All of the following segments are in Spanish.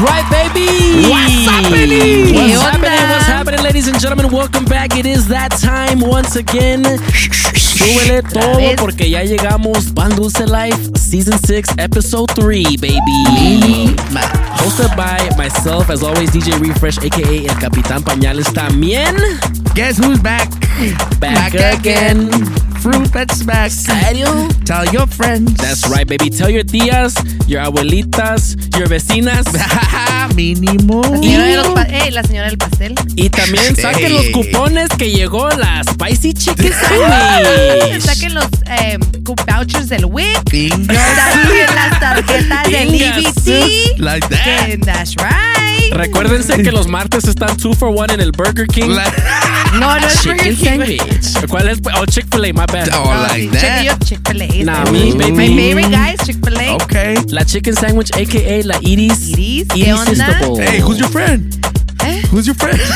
That's right, baby. What's happening? What's happening? What's happening, ladies and gentlemen? Welcome back. It is that time once again. Súbele todo porque ya llegamos. Pan Dulce Life Season 6, Episode 3, baby. Hosted by myself, as always, DJ Refresh, aka El Capitán Pañales también. Guess who's back? Back, again. Fruit that's back. ¿Serio? Tell your friends. That's right, baby. Tell your tías, your abuelitas, your vecinas. Mínimo. Señora de los pa- Ey, la señora del pastel. Y también saquen Hey. los cupones que llegó la Spicy Chicken Sandwich. Saquen los eh, vouchers del WIC. Bingo. Saquen las tarjetas del EBT. Like that. Que- That's right. Recuérdense que los martes están 2 for 1 en el Burger King. Like, No, no es Burger King. Sandwich. ¿Cuál es? Oh, Chick-fil-A, my bad. oh, No, like sí, that. yo Chick-fil-A. Nah, me, My baby. favorite guys, Chick-fil-A. Okay. La Chicken Sandwich, a.k.a. la Edie's. Edie's, ¿qué Edie's onda? Sister Bowl. Hey, who's your friend? ¿Eh? Who's your friend?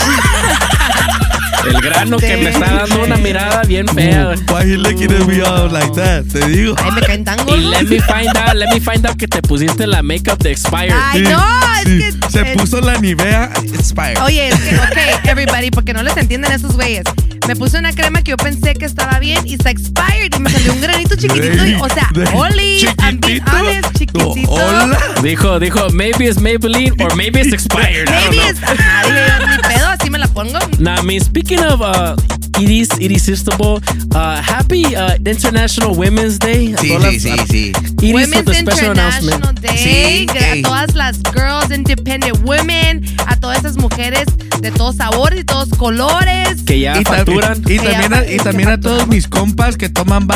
El grano que me está dando una mirada bien fea. Why he looking at me all like that? Te digo. Ay, me caen tan Y gordos. let me find out, let me find out que te pusiste la makeup de expired. Ay, no, es Sí, que... Se puso la Nivea Inspired. Oye, es que, ok, everybody, porque no les entienden esos güeyes. Me puse una crema que yo pensé que estaba bien y está expired y me salió un granito chiquitito. y- o sea, Oli, I'm being chiquitito. honest, chiquitito. Oh, hola. Dijo, dijo, maybe it's Maybelline or maybe it's expired. Maybe dije yo, ni pedo, así me la pongo. Nah, I mean, speaking of uh, Edie's Sister Bowl, uh, happy uh, International Women's Day. Sí, todas sí, las- sí, sí. Edie's Women's with a special International announcement. Day. Sí, a todas las girls, independent women, a todas esas mujeres de todos sabores y todos colores. Que ya Y, facturan. y Que también, ya- a, y también a todos mis compas que toman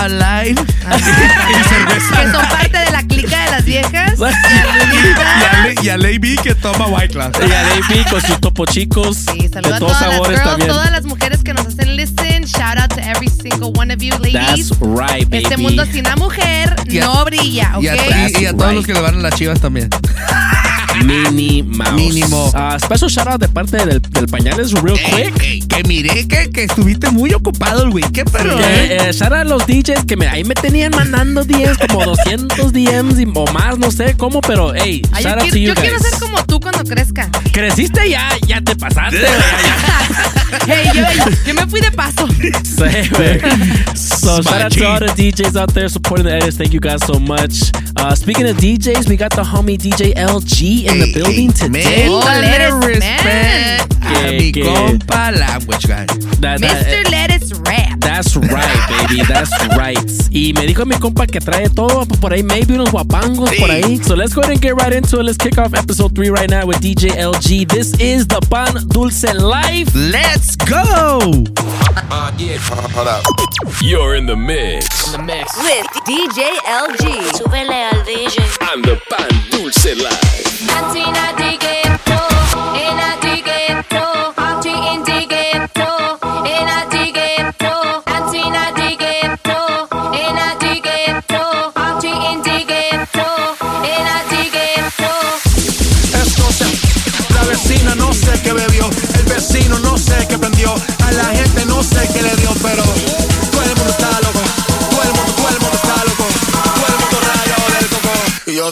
y cerveza. que son parte de la clica de las viejas. Y a, y Lady que toma White Class. Y a Davey con sus topo chicos. Sí, de saludos a todos todas las sabores girls, también. todas las mujeres que nos hacen listen. Shout out to every single one of you ladies. That's right, baby. Este mundo sin una mujer Y a- no brilla, ¿ok? Y a, y- y a todos right. los que le van a las chivas también. Minnie Mouse. Mínimo. Uh, special shout out de parte del, del Pañales Real Ey, Quick. ey, que miré que, que estuviste muy ocupado, güey. ¿Qué pero? Que, eh, shout out a los DJs que me, ahí me tenían mandando DMs, como 200 DMs y, o más, no sé cómo, pero hey, Ay, yo shout out quiero, to you yo quiero ser como tú cuando crezca. Creciste ya, ya te pasaste, Hey, yo, yo me fui de paso. Sí, güey. So shout out to all the DJs out there supporting the edits. Thank you guys so much. Uh, speaking of DJs, we got the homie DJ LG in the building ey, today. man, a let little us, respect a Que- mi compa language guy. That- that- Mr. Lettuce Rap. That's right, baby. That's right. Y me dijo mi compa que trae todo por ahí, maybe unos guapangos por ahí. So let's go ahead and get right into it. Let's kick off episode three right now with DJ LG. This is the Pan Dulce Life. Let's go! hold up You're in the mix. In the mix. with DJ LG. Súbele al DJ. I'm the Pan Dulce Live.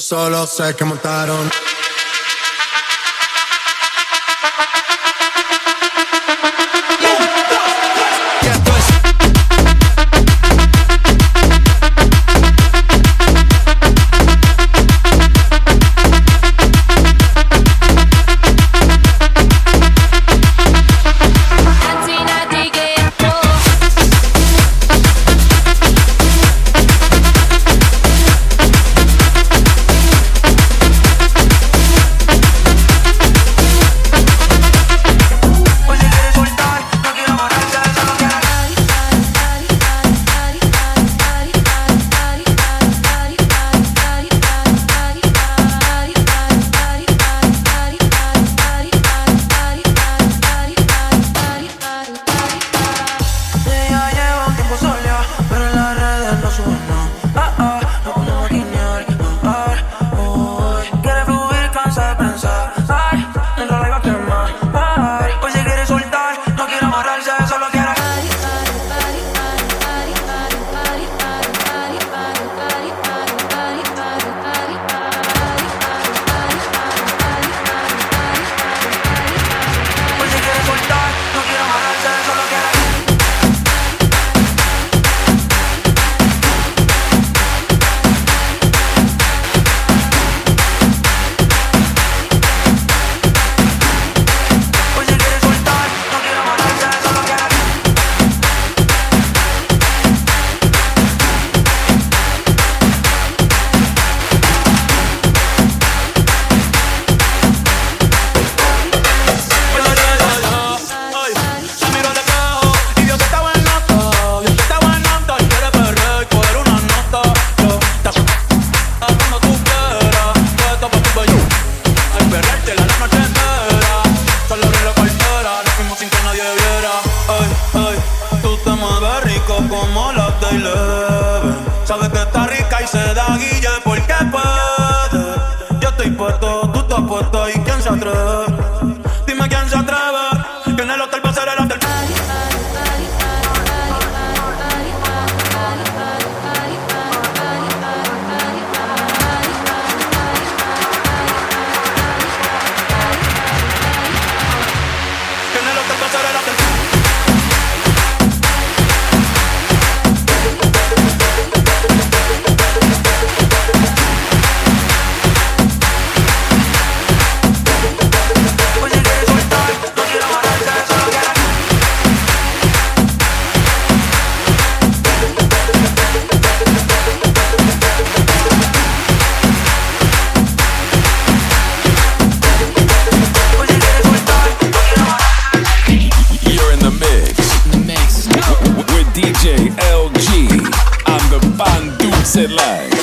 Solo sé que montaron. Pan Dulce Live.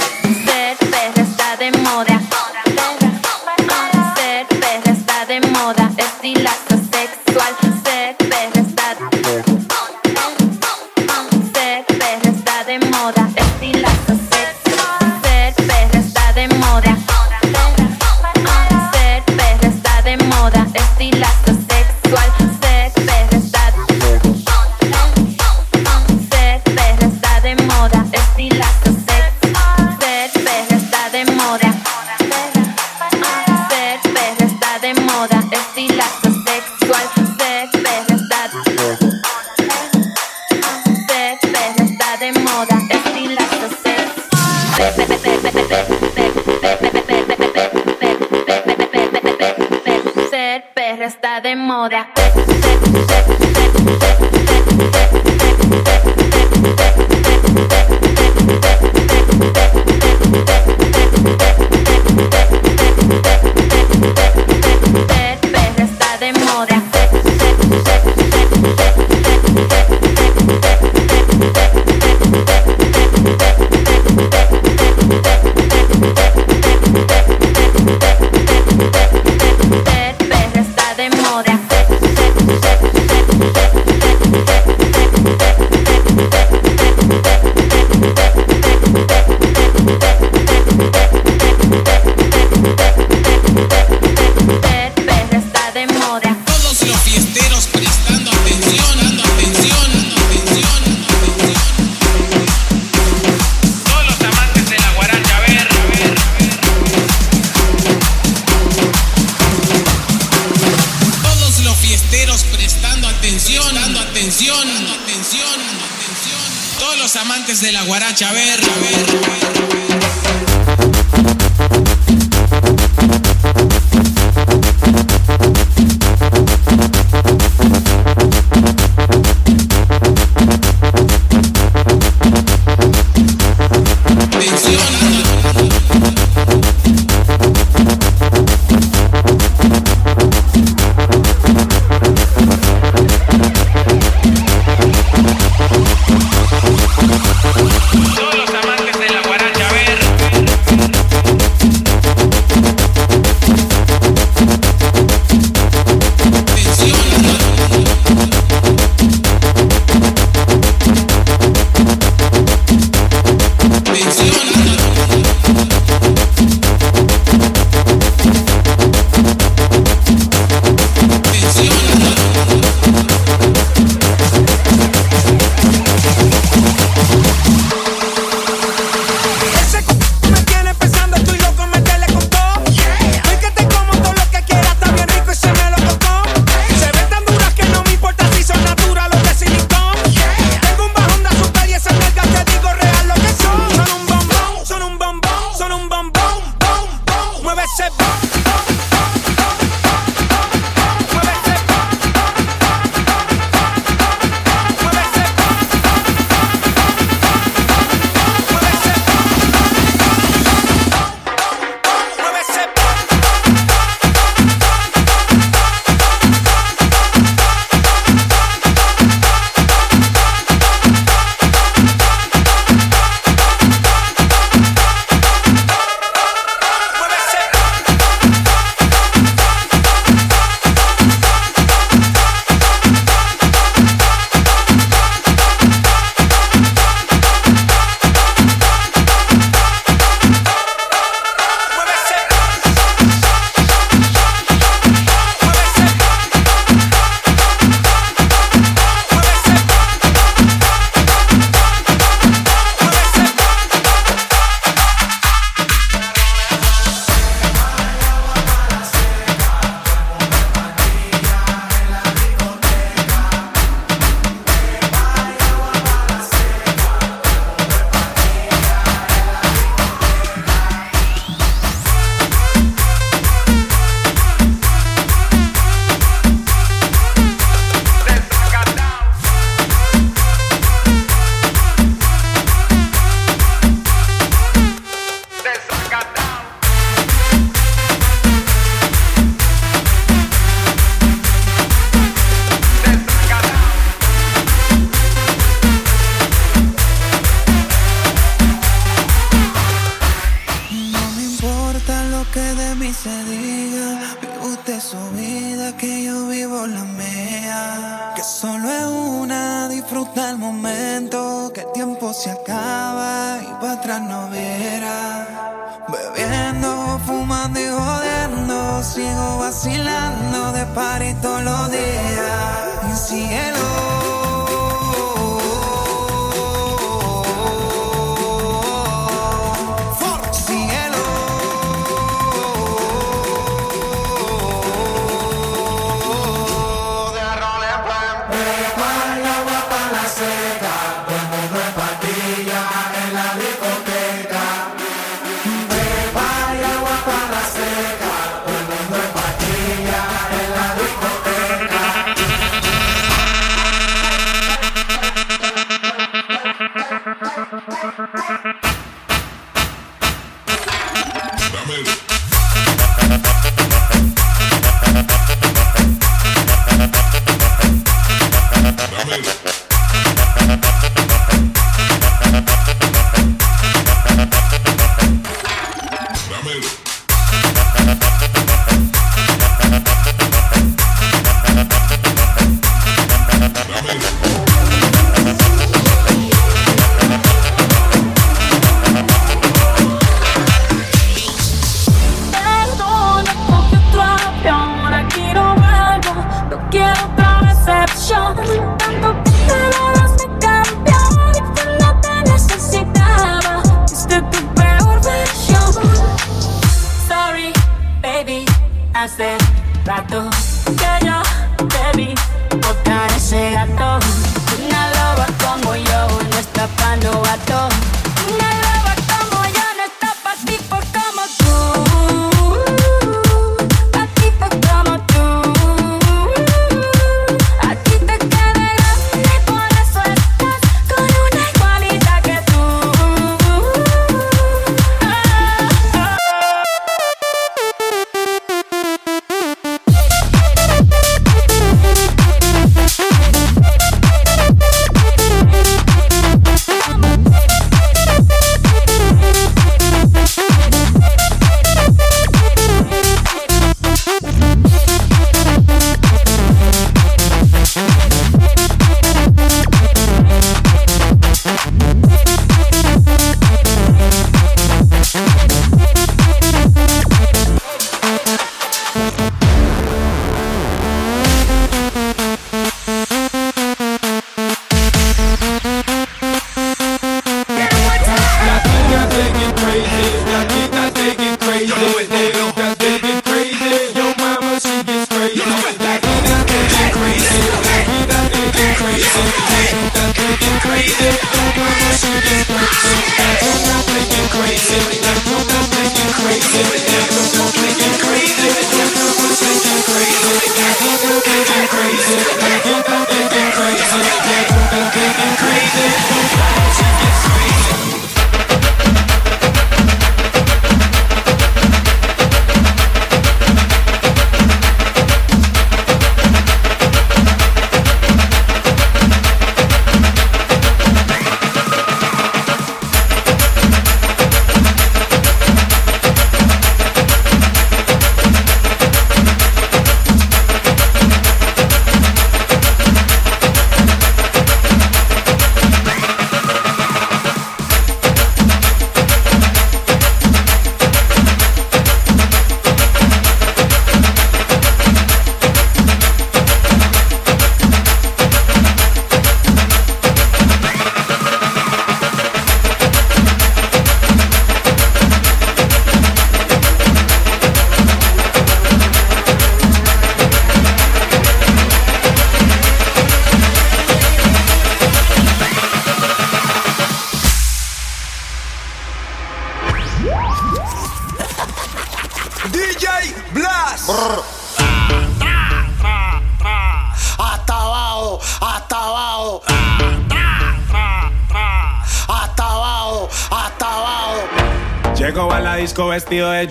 Move.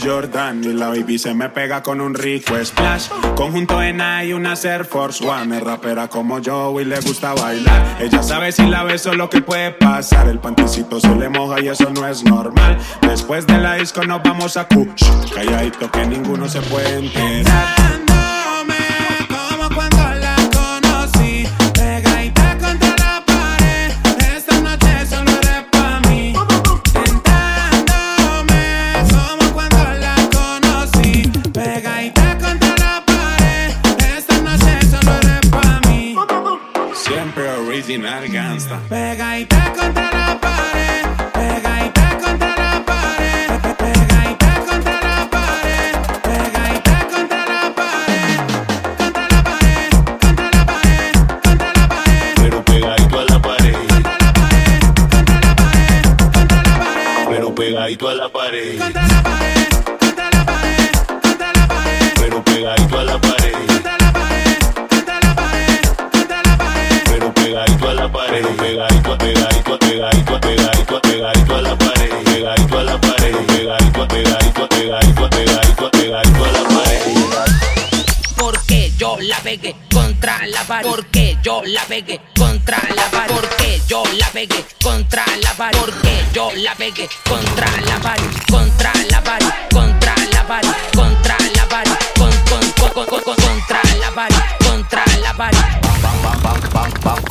Jordan y la baby se me pega con un rico splash. Conjunto en y una Air Force One. Es rapera como yo y le gusta bailar. Ella sabe si la beso lo que puede pasar. El panticito se le moja y eso no es normal. Después de la disco nos vamos a Kush. Calladito que ninguno se puede enterar. Pegadito a la pared. contra la pared, contra la pared, contra la pared, Pero pegadito a la pared. contra la pared, contra la pared, contra la pared. Pero pegadito a la pared. Pegadito, pegadito, pegadito, pegadito, pegadito a la pared. Pegadito a la pared. Pegadito, pegadito, pegadito, pegadito, pegadito a la pared. Porque yo la pegué contra la pared. Porque yo la pegué contra la pared. Porque yo la pegué contra la pared. Porque la pegué contra la pared. Contra la pared. Contra la pared. Contra la pared. Con, con, con, con, con, contra la pared. Contra la pared.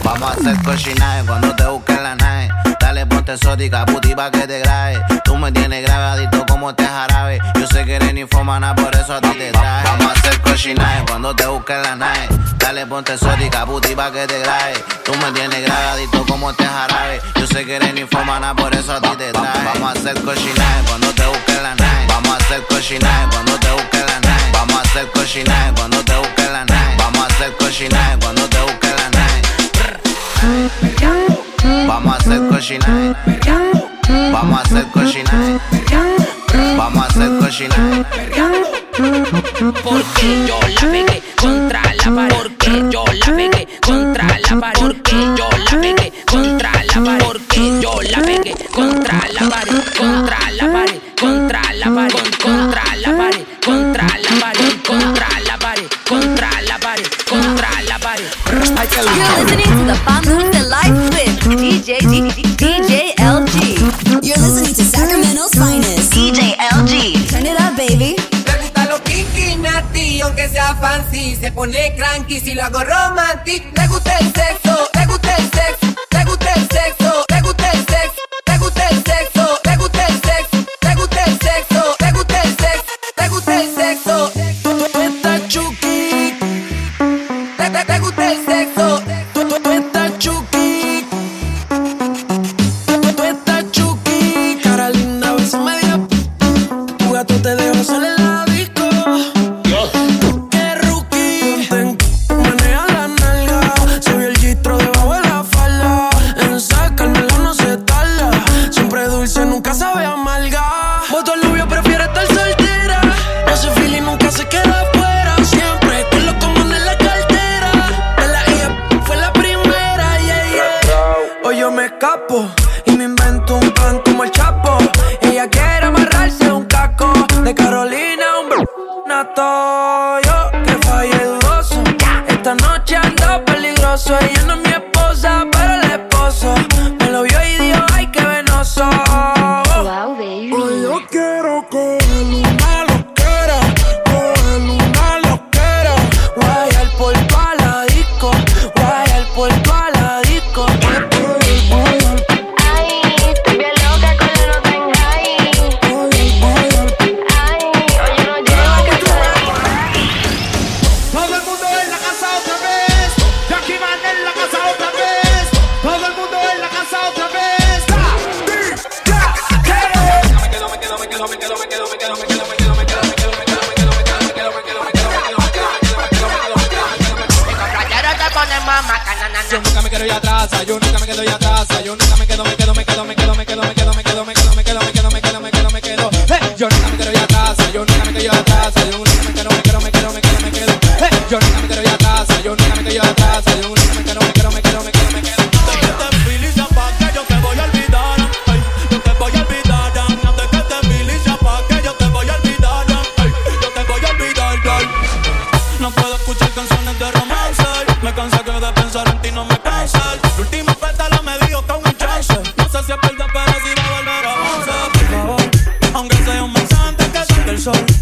Vamos a hacer cochinaje cuando te busquen la nave. Dale, ponte sódica, puti pa' que te grabe. Tú me tienes grabadito como te jarabe. Yo sé que eres ninfomana, por eso a ti te traje. Cochinaje cuando te busquen la nave. Dale, ponte sódica, puti pa' que te grabe. Tú me tienes grabadito como te jarabe. Yo sé que eres ninfomana, por eso a ti te traje. Vamos a hacer cochinaje cuando te busquen la nave. Vamos a hacer cochinaje cuando te busquen la nave. Vamos a hacer cochinaje cuando te busquen la nave. Vamos a hacer cochinaje cuando te busquen la nave. Vamos a hacer cochinaje. Vamos a hacer cochinaje. Vamos a hacer cochinaje. Porque yo la pegué contra la pared. Porque yo la pegué contra la pared. Porque yo nato. Yo que fallé dudoso. Esta noche ando peligroso. Ella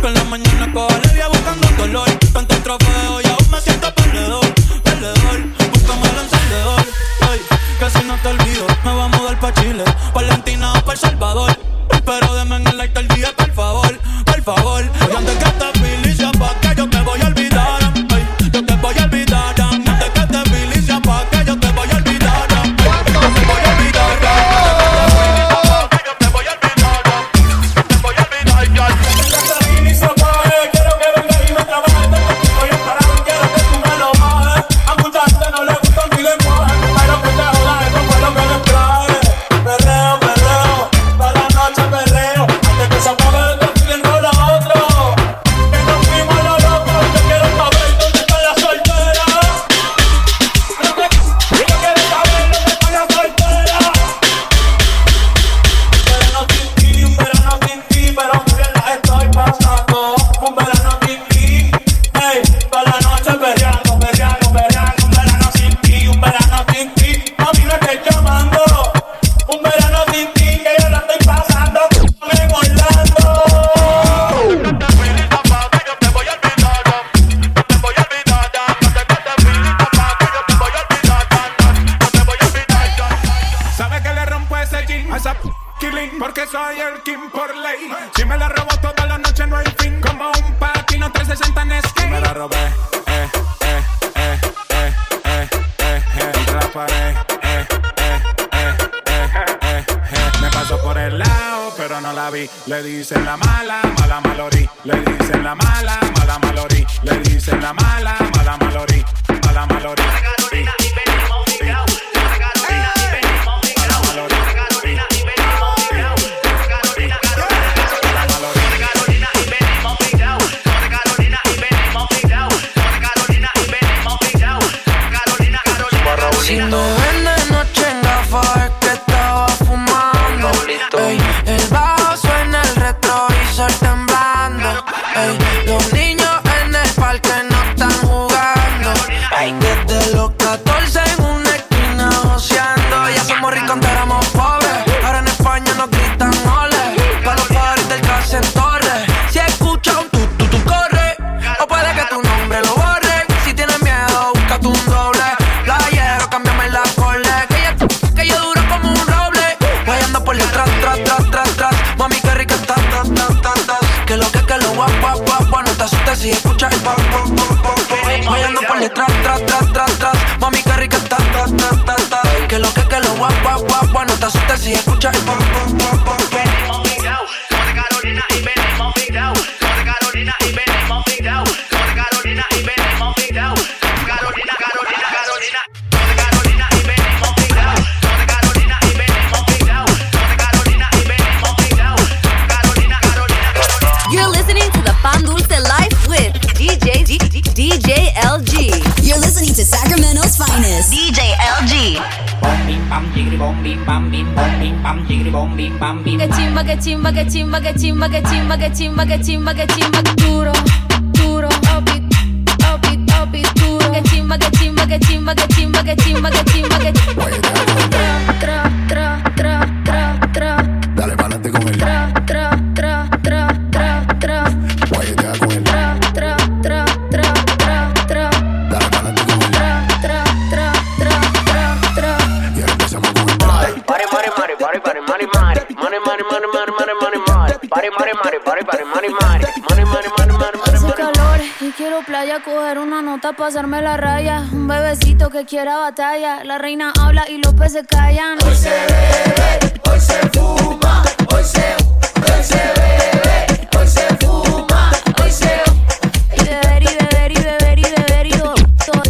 en la mañana coja alegría buscando color. Tanto trofeo y aún me siento perdedor, perdedor. Búscame el encendedor, ay, que si no te olvido, me voy a mudar pa' Chile, Valentina o pa' El Salvador. Pero deme en el like el día, Le dicen la mala, mala malorí. Le dicen la mala, mala malorí. Le dicen la mala, mala malorí. Mala. Por detrás, tras, tras, tras, tras Mami, qué rica está, ta, ta, ta, ta. Que lo que, que lo guap, guap, guap, No te asustes si escuchas el pop, Que chimba, que chimba, que chimba, que chimba, que chimba, que chimba, que chimba, que chimba, duro, duro, opi, opi, opi, duro. Que chimba, que chimba, que chimba, que chimba, que chimba, que chimba, nota, pasarme la raya. Un bebecito que quiera batalla. La reina habla y los peces callan. Hoy se bebe, hoy se fuma, hoy se, hoy se bebe, hoy se fuma, hoy se. Y beber y beber y beber y beber y todo.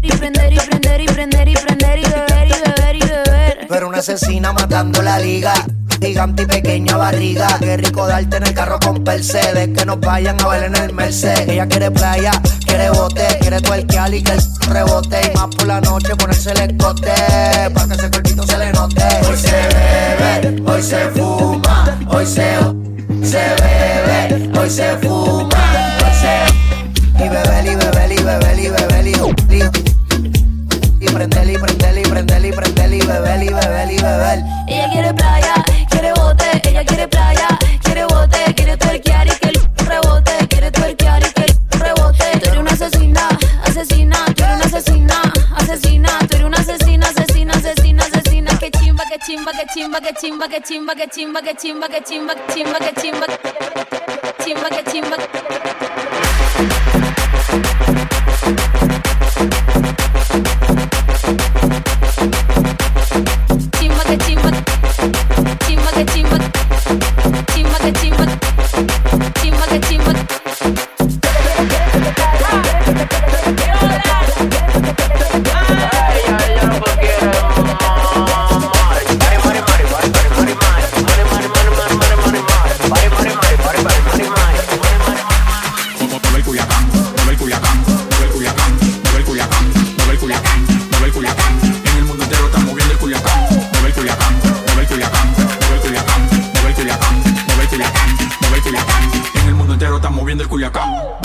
Y prender y prender y prender y prender y beber y beber y beber. Pero una asesina matando la liga. Gigante y pequeña barriga. Qué rico darte en el carro con Mercedes. Que nos vayan a ver en el Mercedes. Ella quiere playa, quiere bote, quiere tuerquear y que el rebote. Y más por la noche ponerse el escote, para que ese cuerpito se le note. Hoy se bebe, hoy se fuma, hoy se, se bebe, hoy se fuma, hoy se. Y beber y beber y beber y beber y, y prender y prender y prender y prender y beber y beber y beber. Ella quiere playa, quiere bote, ella quiere playa, quiere bote, quiere tuerquear y chimba, que chimba, chimba, chimba, chimba, chimba, chimba, chimba, chimba, chimba, chimba. Woo!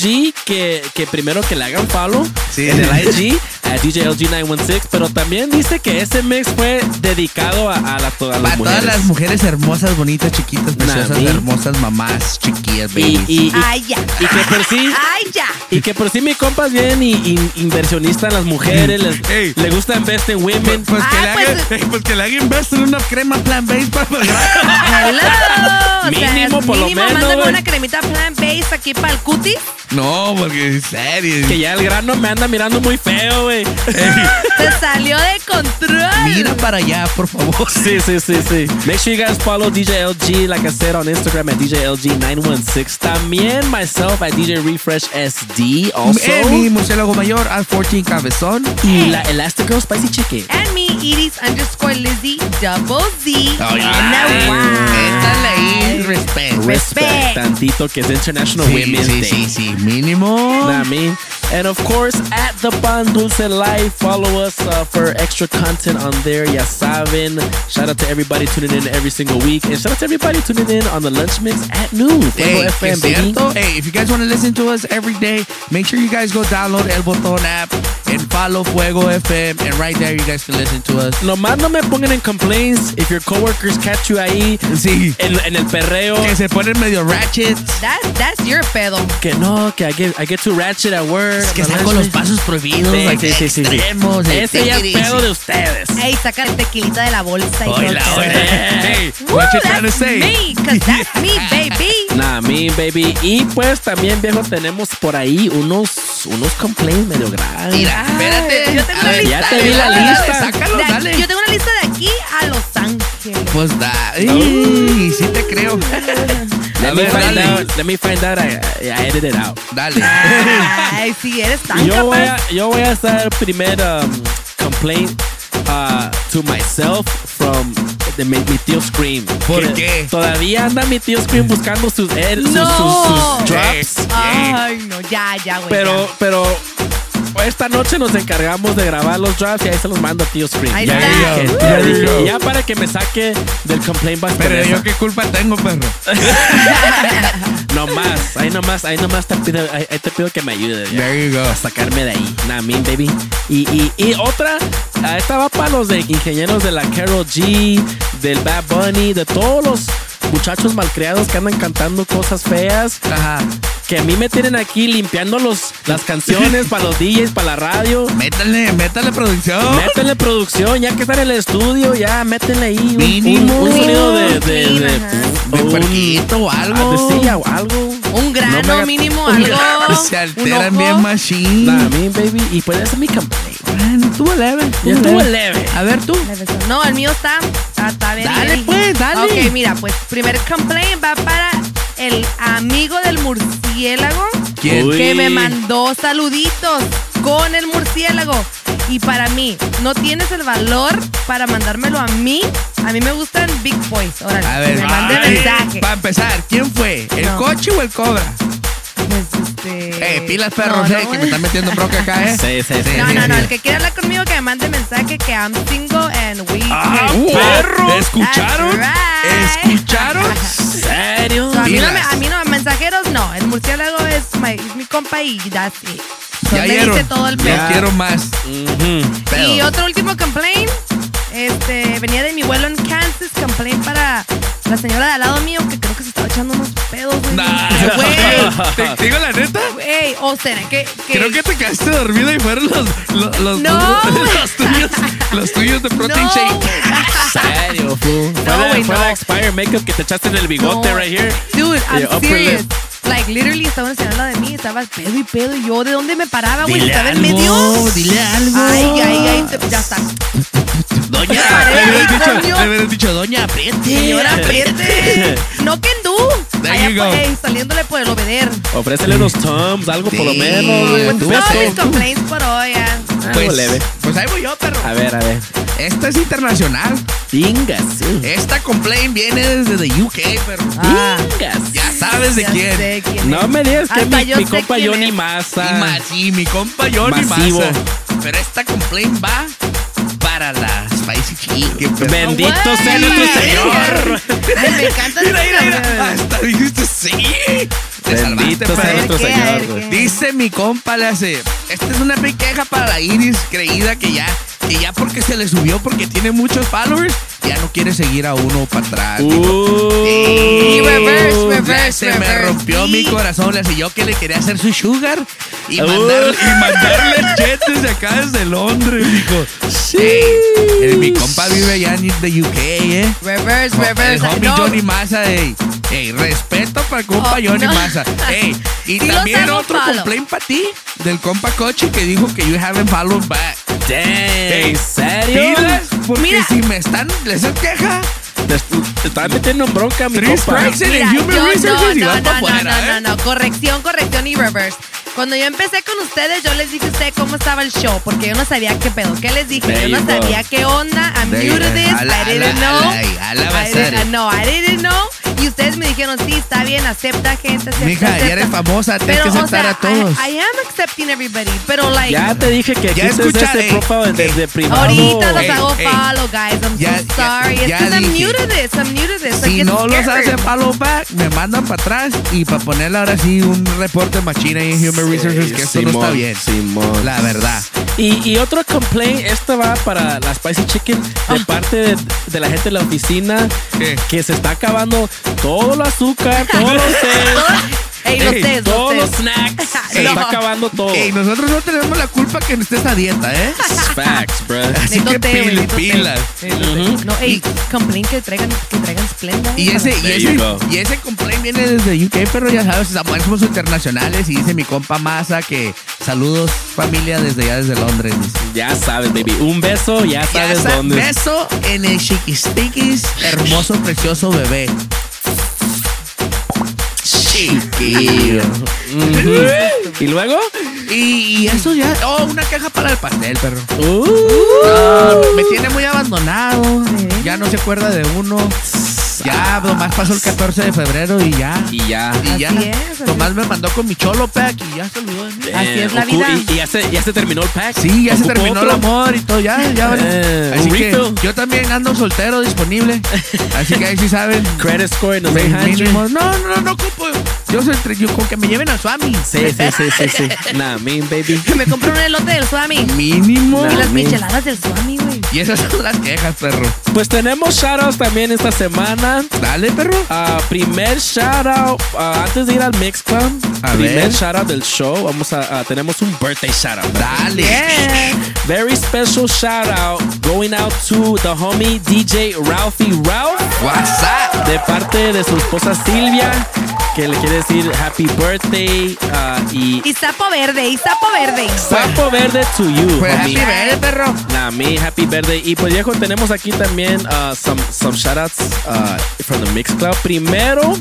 Compa Leo G que, que primero que le hagan follow Sí. en el IG a DJLG916, pero también dice que ese mix fue dedicado a, a, la- todas las mujeres. todas las mujeres hermosas, bonitas, chiquitas, preciosas, hermosas, mamás, chiquillas, Y, babies. y, y, Ay, ya. y que por sí Ay, ya. y que por sí mi compa es bien y, y- inversionista en las mujeres, les- Ey. le gusta invest en women. Pues, que Ah, le pues- hagan, ey, pues que le hagan invest en una crema plan base para Hello. O sea, Mínimo, por lo mínimo, menos, mándame güey. una cremita plant base aquí para el cutis. No, porque en serio. Que ya el grano me anda mirando muy feo, güey. Hey. Se salió de control. Mira para allá, por favor. Sí, sí, sí, sí. Make sure you guys follow DJ LG, like I said, on Instagram at DJLG916. También myself at DJ Refresh SD. Also. Eh, mi murciélago mayor, al 14 cabezón. Y la Elastic Girl Spicy Chicken. And me, Iris underscore Lizzy double Z. And a Métale ahí, respect. Respect. Tantito que es International Sí, Women's sí, Day. sí, sí, mínimo. Know what I mean? And of course, at the Pan Dulce Live, follow us uh, for extra content on there. Ya saben. Shout out to everybody tuning in every single week. And shout out to everybody tuning in on the lunch mix at noon. Hey, Fuego FM, baby. Hey, if you guys want to listen to us every day, make sure you guys go download El Botón app and follow Fuego FM. And right there, you guys can listen to us. Nomás no me pongan en complaints if your coworkers catch you ahí Sí. en, en el perreo. Que se ponen medio ratchet. That's, that's your pedo. Que no, que I get, I get too ratchet at work. Es que on están con los pasos prohibidos. Sí, like, sí, sí, sí, sí. Ese ya es pedo de ustedes. Ey, saca el tequilita de la bolsa y oila. Hey, what you trying to say? me, 'cause that's me, baby. Nah, me, baby. Y pues también, viejo, tenemos por ahí unos, unos complaints medio graves. Mira, espérate. Yo tengo A una ver, lista. ya te vi la dale, lista. dale, sácalo, De- dale. Yo tengo una lista de aquí a Los Ángeles. Pues da. Ey, sí te creo. Let me ver, find dale. out. Let me find out. I, I edited it out. Dale. Ay, si eres tan Yo voy, a, yo voy a hacer primer um, complaint uh, to myself from de mi, mi tío Scream. ¿Por Que qué? Todavía anda mi tío Scream buscando sus, ed- sus, sus- No. sus drops. Ay, no, ya, ya, güey. Pero, ya. pero esta noche nos encargamos de grabar los drops y ahí se los mando a tío. Ahí ya, está. dije, There ya, you dije, go. ya para que me saque del complaint box. Pero yo qué culpa tengo, perro. No más, ahí nomás, ahí nomás te pido, ahí, ahí te pido que me ayudes. ya. There you go. a sacarme de ahí. Nah, mean, baby. Y, y, y otra, ah, esta va para los de ingenieros de la Carol G, del Bad Bunny, de todos los muchachos malcriados que andan cantando cosas feas. Ajá. Que a mí me tienen aquí limpiando los, las canciones para los DJs, para la radio. Métale, métale producción. Métele producción, ya que están en el estudio, ya métenle ahí un, Mínimo. un- un sonido de, de, de. De un- puerquito o ah, algo. de silla o algo. Un grano No me haga- mínimo, algo. grano. Se alteran bien machine. Nah, me, baby. Y puede ser mi complaint. Bueno, estuvo leve. Ya estuvo leve. A ver tú. No, el mío está. Está, está bien. Dale, bien. pues, dale. Ok, mira, pues primer complaint va para el amigo del murciélago. ¿Quién? Uy. Que me mandó saluditos con el murciélago. Y para mí, no tienes el valor para mandármelo a mí. A mí me gustan Big Boys. Órale, A ver, me mande mensaje. Para empezar, ¿quién fue? ¿El No. coche o el cobra? Pues, este, Eh, pilas perros, no, eh, no. que me están metiendo en bronca acá, eh. Sí, sí, sí. No, no, no. El que quiera hablar conmigo, que me mande mensaje que I'm single and we. Ah, perro. ¿Escucharon? Right. ¿Escucharon? A, mí no me, a mí no, mensajeros no. El murciélago es, my- es mi compa y that's it. So, Ya me dice todo el Ya pedo. quiero más. Y otro último complaint. Este, venía de mi vuelo en Kansas. Complaint para la señora de al lado mío que creo que se estaba echando unos pedos. güey. Nah. Güey, ¿Te te digo la neta? güey, o que, que Creo que te quedaste dormida y fueron los, los, los, No, los tuyos, los tuyos de protein No, shake. serio, fool. Fue No, la- güey, fue no. la expire makeup que te echaste en el bigote No. right here. Dude, I'm upper serious. lip. Like, literally, estaban enseñando de mí, estaba pedo y pedo, y yo, ¿de dónde me paraba, güey? Dile Estaba en algo, medio. dile algo. Ay, ay, ay, te- ya está. Doña, le hubieras dicho, coño. le hubieras dicho, doña, apriete. Señora, apriete. No que tú. There Allá you go. por- ey, saliéndole por el obeder. Ofrécele unos Tums, algo por lo menos. güey. pues, Tú Todos mis tú. complaints por hoy, ya. Algo Pues, leve. pues ahí voy yo, perro. A ver, a ver. Esta es internacional. Pingas, sí. Esta complaint viene desde the UK, pero Ah, ya sabes de ya quién. sé quién No me digas que Hasta mi, yo mi sé compa quién Johnny es. Massa. Y más, y mi compa Johnny Masivo. Massa. Pero esta complaint va para la spicy chicken. perro. Bendito sea nuestro Señor. Ay, me encanta Mira, mira. Hasta dijiste sí. Te Bendito sea nuestro Señor. Dice mi compa, le hace. Esta es una queja para la Iris, creída que ya, que ya porque se le subió, porque tiene muchos followers, ya no quiere seguir a uno para atrás. Uh, Y reverse, reverse, se me rompió Sí. mi corazón, le hace yo que le quería hacer su sugar y, Uh. mandarle, y mandarle el jet desde acá, desde Londres, dijo. Sí. mi compa vive allá en the UK, ¿eh? Reverse, El reverse. homie No, Johnny Massa, ey. Ey, respeto para el compa Oh, Johnny no. Massa. Ey, y Sí también otro follow. complaint para ti del compa Cochi que dijo que you haven't followed back. Dang, ¿En serio? Pilas, porque Mira. si me están, les es queja. Te, estaba metiendo en bronca, mi Three compa. strikes en el Mira, Human yo no, no, no, afuera, no, ¿eh? no, no, corrección, corrección y reverse. Cuando yo empecé con ustedes, yo les dije a ustedes cómo estaba el show, porque yo no sabía qué pedo. ¿Qué les dije? There yo no go. sabía qué onda. I'm There new to this. I didn't know. I didn't, no, I didn't know. Y ustedes me dijeron, sí, está bien, acepta gente, acepta, Mija, ya acepta. eres famosa, tienes Pero, que o aceptar sea, a todos. I, I am accepting everybody, pero like... Ya te dije que Ya quites escucha, ese ey, profile desde ey. privado. Ahorita los Ey, hago follow, guys. I'm Ya- so ya- sorry. ya It's because I'm new to this. I'm new to this. Si no los hace follow back, me mandan para atrás y para ponerle ahora sí un reporte machina en Human Resources que esto no está Simón, bien. Simón. La verdad. Y, y otro complaint, esto va para la Spicy Chicken de parte de, de la gente de la oficina ¿Qué? que se está acabando todo el azúcar, todos los Ey, los Ey, tés, todos los tés. snacks. Se No. está acabando todo. Ey, nosotros no tenemos la culpa que no estés a dieta, ¿eh? Facts, bro. Así Necesito que pil- pilas. Ujú. No, ey, complain que traigan, que traigan Splenda. Y ese, y, ese, y ese complaint viene desde UK, pero ya sabes, somos somos internacionales y dice mi compa Masa que saludos familia desde allá desde Londres. Ya sabes, baby. Un beso, ya Ya sabes sa- dónde. Beso en el chiquistiquis, hermoso, precioso bebé. Chiquillo. ¿Y luego? Y, y eso ya. Oh, una queja para el pastel, perro. Uh, No, me tiene muy abandonado. Ya no se acuerda de uno. Ya, nomás pasó el 14 de febrero y ya. y ya. Y ya. Así es, así Tomás me mandó con mi cholo pack y ya se olvidó de mí. Así es la vida. Y, y ya, se, ya se terminó el pack. Sí, ya se ¿Ocupo terminó otro? el amor y todo, ya, ya. Eh, Así que refill. yo también ando soltero, disponible. Así que ahí sí saben. Credit score mínimo. No, no, no, no ocupo. Yo soy entre- yo con que me lleven al Swami. Sí, sí, sí, sí, sí. Nah, mean, baby. Que me compré un elote del Swami. Mínimo. Y las me- micheladas del Swami, güey. Y esas son las quejas, perro. Pues tenemos shoutouts también esta semana. Dale, perro. Ah, primer shoutout, ah, antes de ir al Mix Club, A primer ver. shoutout del show, vamos a, a- tenemos un birthday shoutout. Dale. Very special shoutout going out to the homie DJ Ralphie Ralph What's up? de parte de su esposa Silvia, que le quiere decir happy birthday ah, y Y sapo verde, y sapo verde. sapo verde to you, Pues happy birthday, perro. Nah, me, happy birthday. Y pues viejo, tenemos aquí también uh, some, some shoutouts uh, from the Mix Club. Primero,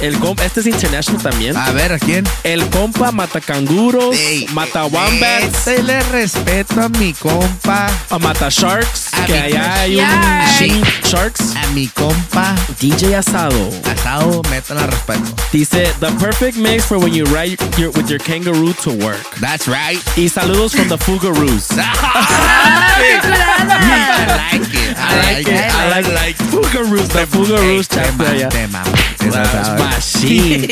el compa, este es international también. A ver, ¿a quién? El compa mata canguros, Ey, mata wombats, Este le respeto a mi compa. a mata sharks, A que allá hay Sharks. un sharks. A mi compa. DJ Asado Asado, métala respeto. dice the perfect mix for when you ride your, with your kangaroo to work. That's right. Y saludos from the Fugaroos. ¡Ah! I like it. I like it. I like, like Fugaroos, the Fugaroos chapter machine.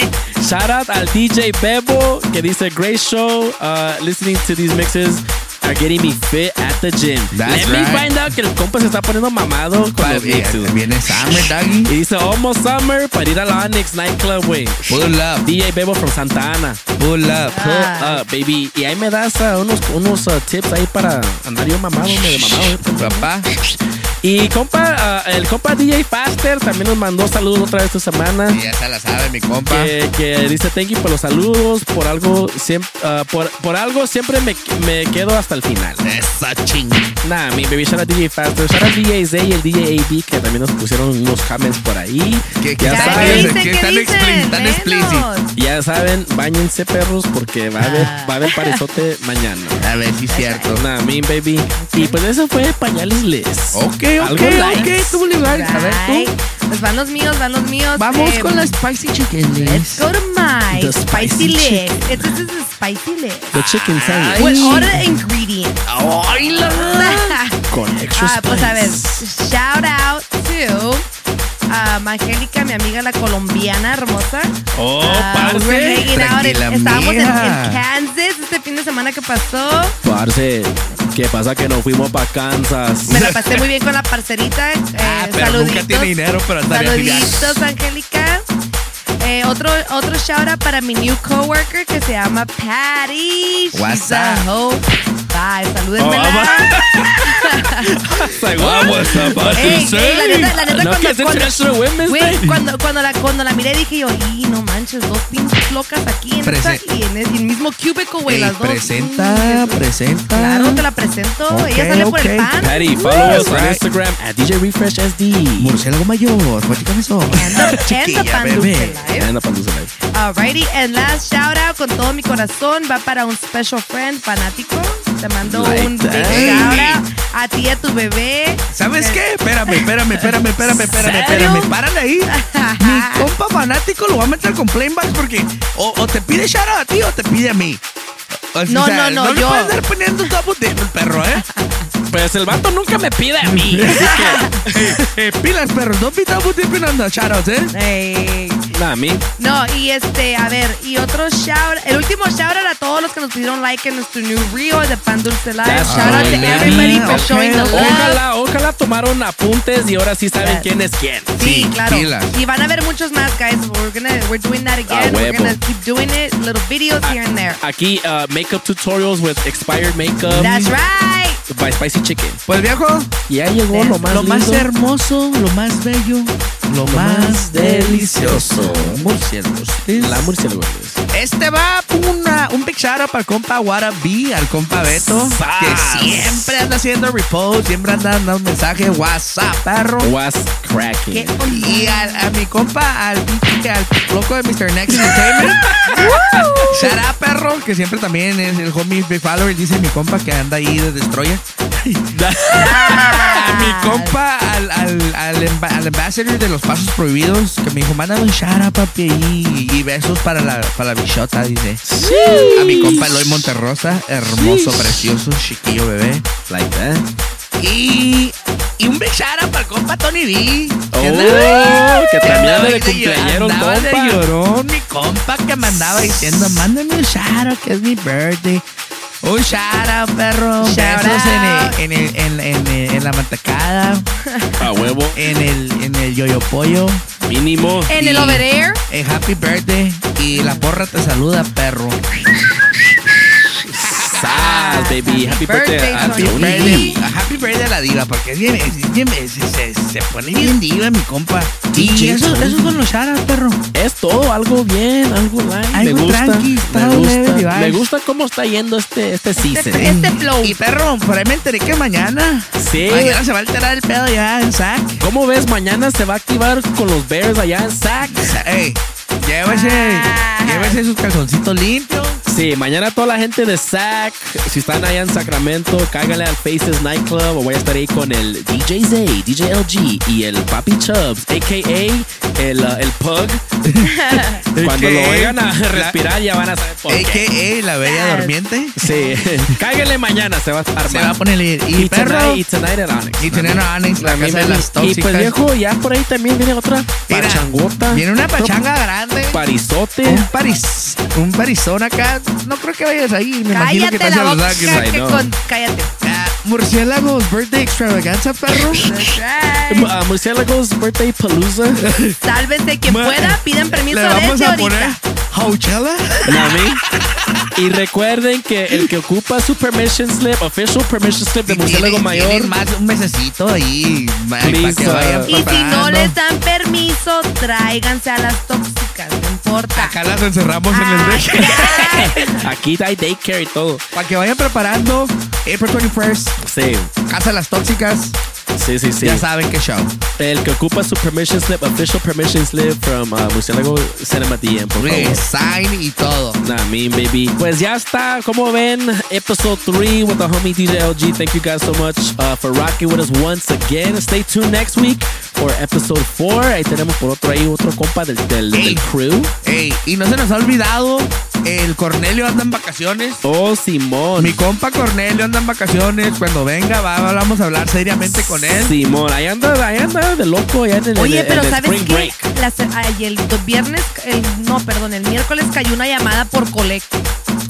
Shout out al DJ Bebo que dice great show. Uh, listening to these mixes are getting me fit at the gym. That's Let me find out que el compa se está poniendo mamado con Pa- los eh, mixes. Viene Summer, doggy. Y dice almost summer para ir a la Onyx nightclub, güey. Pull up. DJ Bebo from Santa Ana. Pull up. Ah. Uh, baby. Y ahí me das uh, unos, unos uh, tips ahí para andar yo mamado, medio mamado. eh. Papá. Y compa, uh, el compa DJ Faster también nos mandó saludos otra vez esta semana. Y ya se la sabe, mi compa. que, que dice thank you por los saludos, por algo siempre, por, por algo siempre me, me quedo hasta el final. Esa ching. Nah, mi baby, shout out DJ Faster, shout out DJ Zay y el DJ AB que también nos pusieron unos comments por ahí. ¿Qué, Ya saben, dicen? ¿qué ¿Qué dicen? están están explicit? Menos. Ya saben, bañense perros porque va a haber, Ah. va a haber parizote mañana. A ver si es cierto. Nah, mi baby. Y pues eso fue pañales les. Ok, ok, ok. Tú, Libar. A ver, tú. Pues van los míos, van los míos. Vamos Eh, con la spicy chicken, Let's go to my The spicy, spicy list. chicken. It's, this is a spicy list. The chicken sandwich. With all the ingredients. Ay, la Con extra Ah, pues a ver, spice. shout out to um, Angélica, mi amiga la colombiana hermosa. Oh, Ah, parce. we were hanging out en- Tranquila, estábamos en, en. Kansas este fin de semana que pasó. Parce, ¿qué pasa que nos fuimos para Kansas? Me la pasé muy bien con la parcerita. Eh, Ah, pero saluditos. nunca tiene dinero, pero genial. Saluditos, Angélica. Eh, otro, otro shout out para mi new coworker que se llama Patty. She's What's a up? hoe. Bye, Oh, salúdenmela. La neta, la neta, No, cuando, cuando- International Women's güey, Day. cuando, cuando la, cuando la miré dije yo, y no manches, dos pinches locas aquí en Prese- esta, y en el, y en el mismo cubicle, güey, Ey, las dos. presenta, presenta. Claro, te la presento. Ella sale por el pan. Patty, follow us on Right. Instagram at DJ Refresh SD. Murciélago mayor, platícame eso. And the pan Life. Alrighty, and last shout out con todo mi corazón va para un special friend fanático. Te mando Like un big that. shout out a ti y a tu bebé. ¿Sabes qué? Espérame, espérame, espérame, espérame, espérame, espérame. Párale ahí. Mi compa fanático lo va a meter con playback porque o, o te pide shout out a ti o te pide a mí. O No, no, no, No le yo. puedes estar poniendo double dip el perro, ¿eh? Pues el vato nunca me pide a mí. Así Eh, pilas, perro. Don't be double dipping on the shout outs, ¿eh? Ey. nah, a mí. No, y este, a ver, y otro shout, el último shout out a todos los que nos pidieron like en nuestro new reel de Pan Dulce Live. That's Shout out to right, everybody for okay, showing the love. Ojalá, ojalá tomaron apuntes y ahora sí saben quién es quién. Sí, Sí, claro. pilas. Y van a ver muchos más, guys. We're gonna, we're doing that again. we're huevo. gonna keep doing it. Little videos here and there. Aquí, uh, makeup tutorials with expired makeup That's right. By Spicy Chicken. Pues viejo, Ya llegó lo más lo más hermoso, lo más bello, lo, más delicioso. Murciélagos. La murciélago. Este va una, un big shout out para el compa Wara B, al compa Beto, que siempre anda haciendo repost, siempre anda dando mensajes, WhatsApp, perro. Was cracking. ¿Qué Y al- a, mi compa, al, al loco de Mr. Next Entertainment. Shout out, perro, que siempre también es el homie Big Follower. Dice mi compa que anda ahí de Destroyer. A mi compa, al, al, al, al ambassador de los pasos prohibidos, que me dijo, mándame un shout out, papi, y besos para la, para la bichota, dice. A mi compa Eloy Monterrosa, hermoso, precioso, chiquillo bebé. Like that. Y, y un big shout out para el compa Tony. Oh, andaba- que también anda de de cumpleañero andaba de compa. llorón, mi compa que me andaba diciendo, mándame un shout out que es mi birthday. Un shout out, perro. Shout Besos out. En, el, en, el, en, en, el- en la mantecada, A huevo. en el, en el yoyo pollo. Mínimo. En el Y- over there. Eh, happy birthday. Y la porra te saluda, perro. Sas, baby. Happy birthday, birthday, a Tony. Birthday, happy birthday a la diva, porque es bien, es bien- se, se- se pone bien diva, mi compa. Y DJ eso, Tony. esos son los shoutouts, perro. Es todo algo bien, algo light. me Algo gusta. tranqui, me está gusta. Me gusta cómo está yendo este, este season. Este, este flow. Y perro, por ahí me enteré que mañana. Sí. Mañana se va a alterar el pedo ya en SAC. ¿Cómo ves? Mañana se va a activar con los Bears allá en Sac. Ey, llévese, Ah. llévese sus calzoncitos limpios. Sí, mañana toda la gente de SAC, si están allá en Sacramento, cáiganle al Faces Nightclub o voy a estar ahí con el DJ Zay, DJ LG y el Papi Chubbs, a.k.a. el, uh, el Pug. Cuando lo oigan a respirar ya van a saber por qué. A.K.A. la bella durmiente. Sí, cáiganle mañana, se va a estar Se va a poner el- y, Y, perro. tonight, y tonight at Onyx. Y tener a Onyx, la casa de las Y tóxicas. pues viejo, ya por ahí también viene otra pachangota. Viene una pachanga grande. Parizote. Un paris, un parizón acá. No creo que vayas ahí. Me imagino que Cállate estás la Los boca. Ángeles. que know. con- cállate. Murciélagos Birthday Extravaganza, perro. Uh, Murciélagos Birthday Palooza. Sálvense quien Ma- pueda, piden permiso Le vamos a ahorita. poner Coachella. Mami. Y recuerden que el que ocupa su permission slip, official permission slip de Y Murciélago Mayor, más un mesecito ahí. Para que vayan uh, Y si no les dan permiso, tráiganse a las tóxicas, no importa. Acá las encerramos en el Ah, break. aquí hay daycare y todo. Para que vayan preparando. April 21st. Sí, Casa las tóxicas. sí, sí, sí. Ya saben qué show. El que ocupa su permission slip, official permission slip from uh, Murciélago Cinema DM, por favor. Sign y todo. Nah, mean baby. Pues ya está, como ven, episode 3 with the homie DJ LG. Thank you guys so much uh, for rocking with us once again. Stay tuned next week for episode 4. Ahí tenemos por otro ahí, otro compa del, del, del crew. Ey, y no se nos ha olvidado el Cornelio anda en vacaciones. Oh, Simón. Mi compa Cornelio anda en vacaciones. Cuando venga, va, vamos a hablar seriamente con él. Simón, ahí anda, ahí anda de loco, allá en el, Oye, en pero el ¿sabes qué? Ay, el viernes, el, no, perdón, el miércoles cayó una llamada por Collect.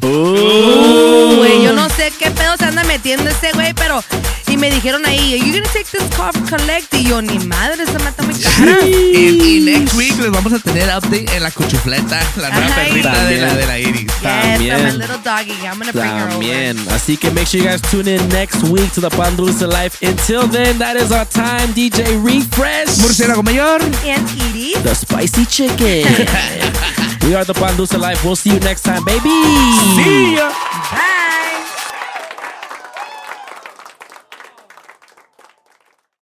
Uh. Güey, yo no sé qué pedo se anda metiendo este güey, pero. Y me dijeron ahí, ¿Are you gonna take this call from Collect? Y yo, ni madre, se mata muy cara. Y, y next week les vamos a tener update en la cuchufleta, la nueva Ay. perrita de la, de la Iris. Yes, También. I'm a little doggy. I'm gonna bring her over. También. Así que make sure you guys tune in next week to the Pan Dulce Life. Until then, that is our time. DJ Refresh. Murciélago Mayor. And Edie. The spicy chicken. we are the Pan Dulce Life. We'll see you next time, baby. See ya. Bye.